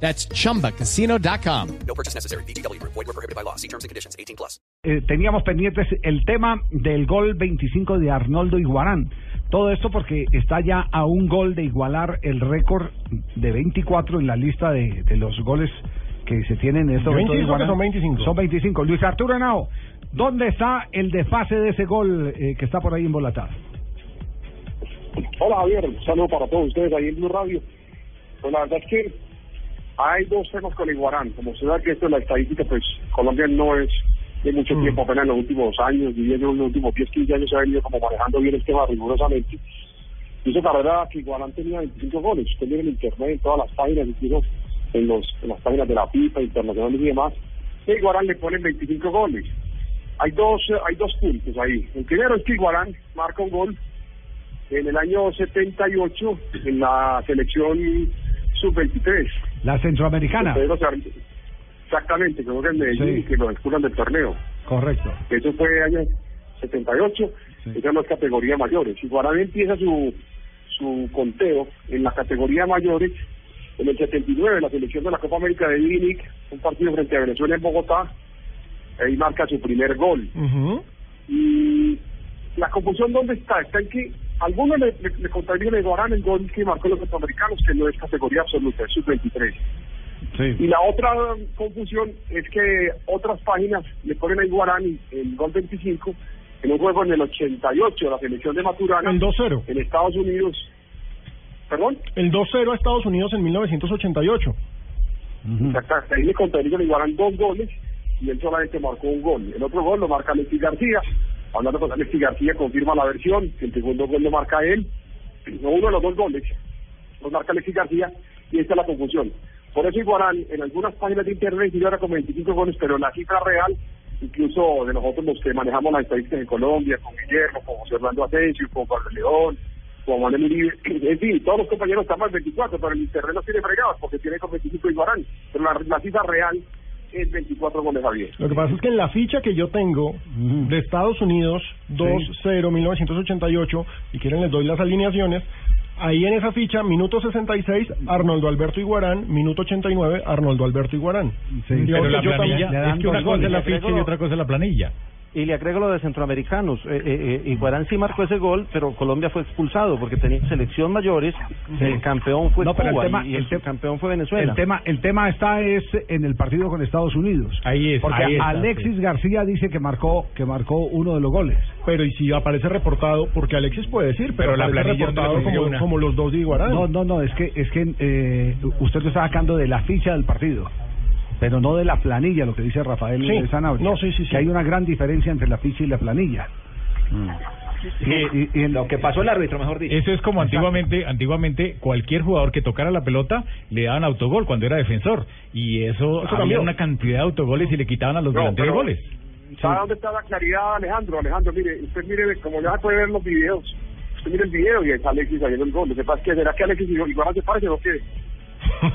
That's chumbacasino.com. No purchase necessary. BGW. Void were prohibited by law. See terms and conditions. 18 plus. Eh, teníamos pendientes el tema del gol 25 de Arnoldo Iguarán. Todo esto porque está ya a un gol de igualar el récord de 24 en la lista de, de los goles que se tienen en estos Yo momentos de insisto que Iguarán. son 25. Son 25. Luis Arturo Henao, ¿dónde está el desfase de ese gol eh, que está por ahí embolatado? Hola Javier, saludo para todos ustedes ahí en Blue Radio. Pues la verdad es que hay dos temas con Iguarán. Como se da que esto en la estadística, pues Colombia no es de mucho Mm. tiempo, apenas en los últimos años, viviendo en los últimos 10, 15 años se ha venido como manejando bien el tema rigurosamente. Hizo carrera que Iguarán tenía 25 goles. Usted en internet, en todas las páginas, incluso en, los, en las páginas de la FIFA, internacionales y demás, que Iguarán le ponen 25 goles. Hay dos, hay dos puntos ahí. El primero es que Iguarán marca un gol en el año 78 en la selección sub-23. La centroamericana. Exactamente, que en Medellín Sí. que lo expulsan del torneo. Correcto. Eso fue año 78, Sí. esa no es categoría mayores. Y Guarani empieza su, su conteo en la categoría mayores en el 79, la selección de la Copa América de Vinic, un partido frente a Venezuela en Bogotá, ahí marca su primer gol. Y la confusión, ¿dónde está? Está en que algunos le, le, le contrarían a Iguarán el gol que marcó los centroamericanos, que no es categoría absoluta, es sub-23. Y Sí. la otra confusión es que otras páginas le ponen a Iguarán el gol 25 en un juego en el 88, la selección de Maturana, El 2-0. en Estados Unidos. ¿Perdón? El 2-0 a Estados Unidos en 1988. Ujú. Exactamente. Ahí le contrarían a Iguarán dos goles y él solamente marcó un gol. El otro gol lo marca Alexis García. Hablando con Alexis García, confirma la versión, el segundo gol lo marca él. No uno de los dos goles lo marca Alexis García y esta es la confusión. Por eso Iguarán en algunas páginas de internet ahora con 25 goles, pero la cifra real, incluso de nosotros los que manejamos las estadísticas en Colombia, con Guillermo, con José Orlando Asensio, con Pablo León, con Manuel Uribe, en fin, todos los compañeros están más 24, pero el internet no tiene fregados porque tiene con 25 Iguarán, pero la, la cifra real es 24 goles Javier. Lo que pasa es que en la ficha que yo tengo de Estados Unidos, 2-0, 1988, si quieren les doy las alineaciones. Ahí en esa ficha, minuto 66, Arnoldo Alberto Iguarán, minuto 89, Arnoldo Alberto Iguarán. Sí, pero la yo también- planilla- dan es que una cosa es la ficha y otra cosa es la planilla. Y le agrego lo de centroamericanos. Eh, eh, eh, Iguarán sí marcó ese gol, pero Colombia fue expulsado porque tenía selección mayores. El campeón fue No, pero el tema- y, y el campeón fue Venezuela. El tema, el tema está es en el partido con Estados Unidos. Ahí es, Porque ahí está, Alexis sí. García dice que marcó que marcó uno de los goles. Pero y si aparece reportado, porque Alexis puede decir, pero, Pero la planilla reportado como los dos de Iguarán. No, no, no, es que es que eh, usted lo está sacando de la ficha del partido, pero no de la planilla, lo que dice Rafael Sí. Sanabria. No, sí, sí, sí. Que hay una gran diferencia entre la ficha y la planilla. Y, y- y en- Lo que pasó el árbitro, mejor dicho. Eso es como antiguamente, antiguamente cualquier jugador que tocara la pelota le daban autogol cuando era defensor y eso, Eso había cambió. una cantidad de autogoles y le quitaban a los No, delanteros goles. ¿Sabe dónde está la claridad, Alejandro? Alejandro, mire, usted mire, como ya puede ver los videos, usted mire el video y es Alexis haciendo el gol. Lo que pasa es que será que Alexis igual se parece o qué?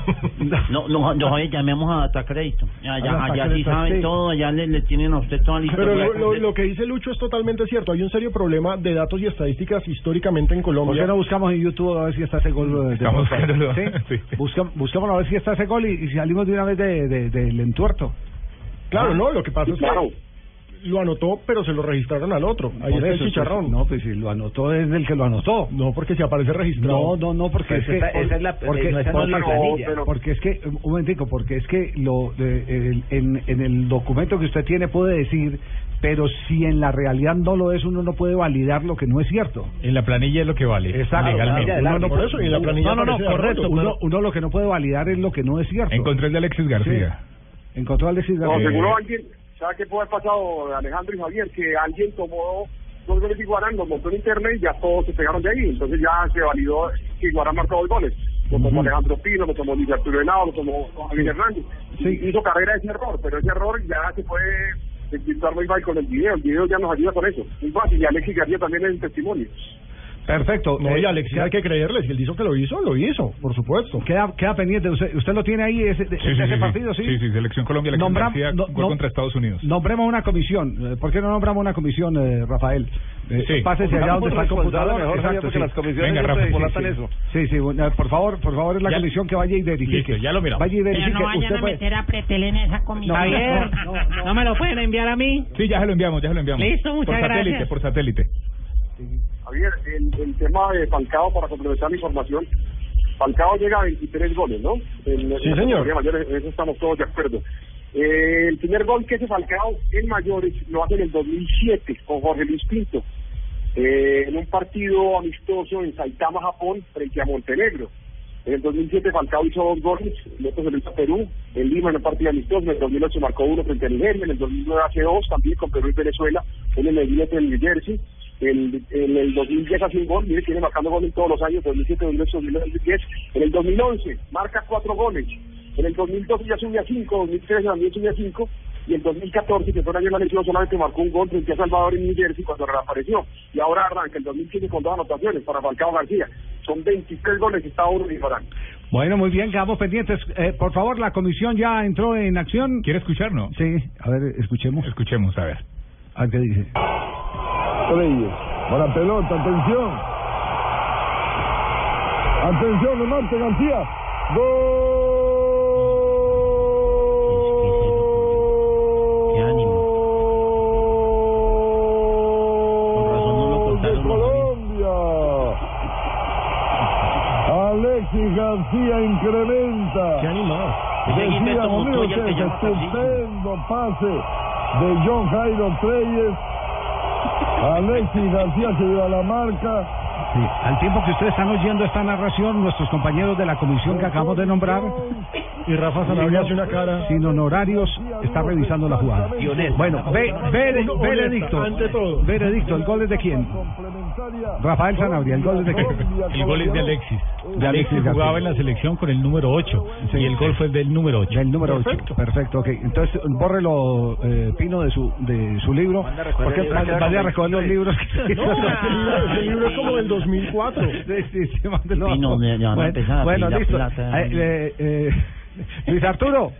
No, no, no, oye, llamemos a Data Crédito. Allá, allá sí saben todo, allá le, le tienen a usted toda la Pero historia. lo, lo- lo que dice Lucho es totalmente cierto. Hay un serio problema de datos y estadísticas históricamente en ¿Por Colombia. qué no buscamos en YouTube a ver si está ese gol? de- Estamos de- buscándolo. ¿Sí? Sí. Busca- buscamos a ver si está ese gol y, y salimos de una vez de- de- del entuerto. Claro, no, lo que pasa es que Claro. Lo anotó, pero se lo registraron al otro. Ahí Por está el eso, chicharrón. pues, no, pues si lo anotó es el que lo anotó. No, porque si aparece registrado. No, no, no, porque es que esa- esa es la- porque, no, no porque- planilla. pero- porque es que un momentico, porque es que lo de- el- en, en el documento que usted tiene puede decir, pero si en la realidad no lo es, uno no puede validar lo que no es cierto. En la planilla es lo que vale. Exacto. Legalmente. Uno no Por eso, y en la planilla no, no, no, correcto. Uno, uno lo que no puede validar es lo que no es cierto. Encontré el de Alexis García. Encontró a Alexis No, García. seguro alguien, ¿sabe qué puede haber pasado, Alejandro y Javier? Que alguien tomó dos goles de Iguarán, los montó en internet y ya todos se pegaron de ahí. Entonces ya se validó que Iguarán marcó dos goles. Lo tomó. Alejandro Pino, lo tomó Luis Arturo Henao, lo tomó Javier Hernández. Sí. Hizo carrera ese error, pero ese error ya se puede desvirtuar Wi-Fi con el video. El video ya nos ayuda con eso. Muy fácil. Y Alexis García también es un testimonio. Perfecto. No, y Eh, Alexis queda- hay que creerle. Si él dijo que lo hizo, lo hizo, por supuesto. Queda, queda pendiente. ¿Usted, usted lo tiene ahí, ese, ese partido, sí? Sí, sí, Selección Colombia, Nombra- García, no- gol no- contra Estados Unidos. Nombremos una comisión. Eh, ¿Por qué no nombramos una comisión, eh, Rafael? Eh, Sí. Pásese allá donde está el computador. Mejor, Exacto, sí. las comisiones Venga, siempre Rafa, sí, dispolatan sí. eso. Sí, sí, bueno, por favor, por favor, es la Ya- comisión que vaya y verifique. Listo, ya lo miramos. Vaya y Pero no vayan Usted a puede- meter a Pretel en esa comisión. No, Javier, no, no, no. me lo pueden enviar a mí? Sí, ya se lo enviamos, ya se lo enviamos. Listo, muchas por satélite, gracias. por satélite. Javier, el, el tema de Falcao, para complementar la información, Falcao llega a 23 goles, ¿no? En, en Sí, la señor. mayor, en eso estamos todos de acuerdo. Eh, el primer gol que hace Falcao en mayores lo hace en el 2007 con Jorge Luis Pinto, eh, en un partido amistoso en Saitama, Japón, frente a Montenegro. En el 2007 Falcao hizo dos goles, el otro se lo hizo a Perú, en Lima en un partido amistoso, en el 2008 marcó uno frente a Nigeria, en el 2009 hace dos también con Perú y Venezuela, uno en el en New Jersey, en, en el 2010 hace un gol, mire, tiene marcando goles todos los años, 2007, 2008, 2009, 2010, en el 2011 marca cuatro goles, en el 2012 ya subió a cinco, 2013 también subió a cinco, y en 2014, que fue el año de la lesión, solamente marcó un gol frente a Salvador en New Jersey cuando reapareció. Y ahora arranca el 2015 con dos anotaciones para Falcao García. Son 23 goles que está uno y Barán. Bueno, muy bien, quedamos pendientes. Eh, por favor, la comisión ya entró en acción. ¿Quiere escucharnos? Sí, a ver, escuchemos. Escuchemos, a ver. A ver qué dice. Reyes. Para pelota, atención. Atención, remate García. Gol. Qué ánimo. Con razón no lo de. Colombia. Alexis García incrementa. Qué animado. Decíamos, el que estupendo pase de John Jairo Treyes. Alexis García se lleva la marca. Sí, al tiempo que ustedes están oyendo esta narración, nuestros compañeros de la comisión que acabamos de nombrar, Y Rafa Sanabria hace una cara. sin honorarios, está revisando la jugada. Bueno, ve, ve, veredicto. ante todo. Veredicto, ¿el gol es de quién? Rafael Sanabria, ¿el gol es de quién? El gol es de Alexis. De Alexis Alexis jugaba García. en la selección con el número 8 y el gol fue del número 8. Del número 8. Perfecto. Perfecto, ok. Entonces, bórrelo, eh, Pino, de su de su libro. A Porque el vaya a recoger los 23. libros. No, ese libro, ese libro es como del 2004. Sí, sí, sí, mándelo. Pino, ya- ya van a bueno, empezar a bueno, listo. plata. Eh, eh, eh, Luis Arturo.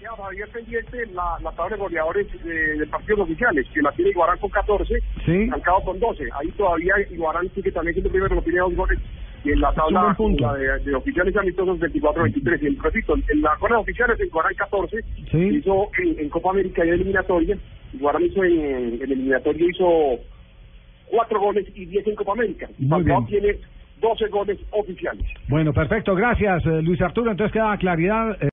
Ya, Javier pendiente la, la tabla de goleadores de, de partidos oficiales, que la tiene Iguarán con 14, Sí. Falcao con 12. Ahí todavía Iguarán sigue también siendo primero, no tiene dos goles. Y en la tabla punto. de, de oficiales amistosos 24-23. Y el, repito, en la tabla de oficiales Iguarán 14, Sí. hizo en, en Copa América y en eliminatoria. Iguarán hizo en, en eliminatoria hizo cuatro goles y 10 en Copa América. Y Falcao tiene 12 goles oficiales. Bueno, perfecto. Gracias, eh, Luis Arturo. Entonces queda claridad. eh,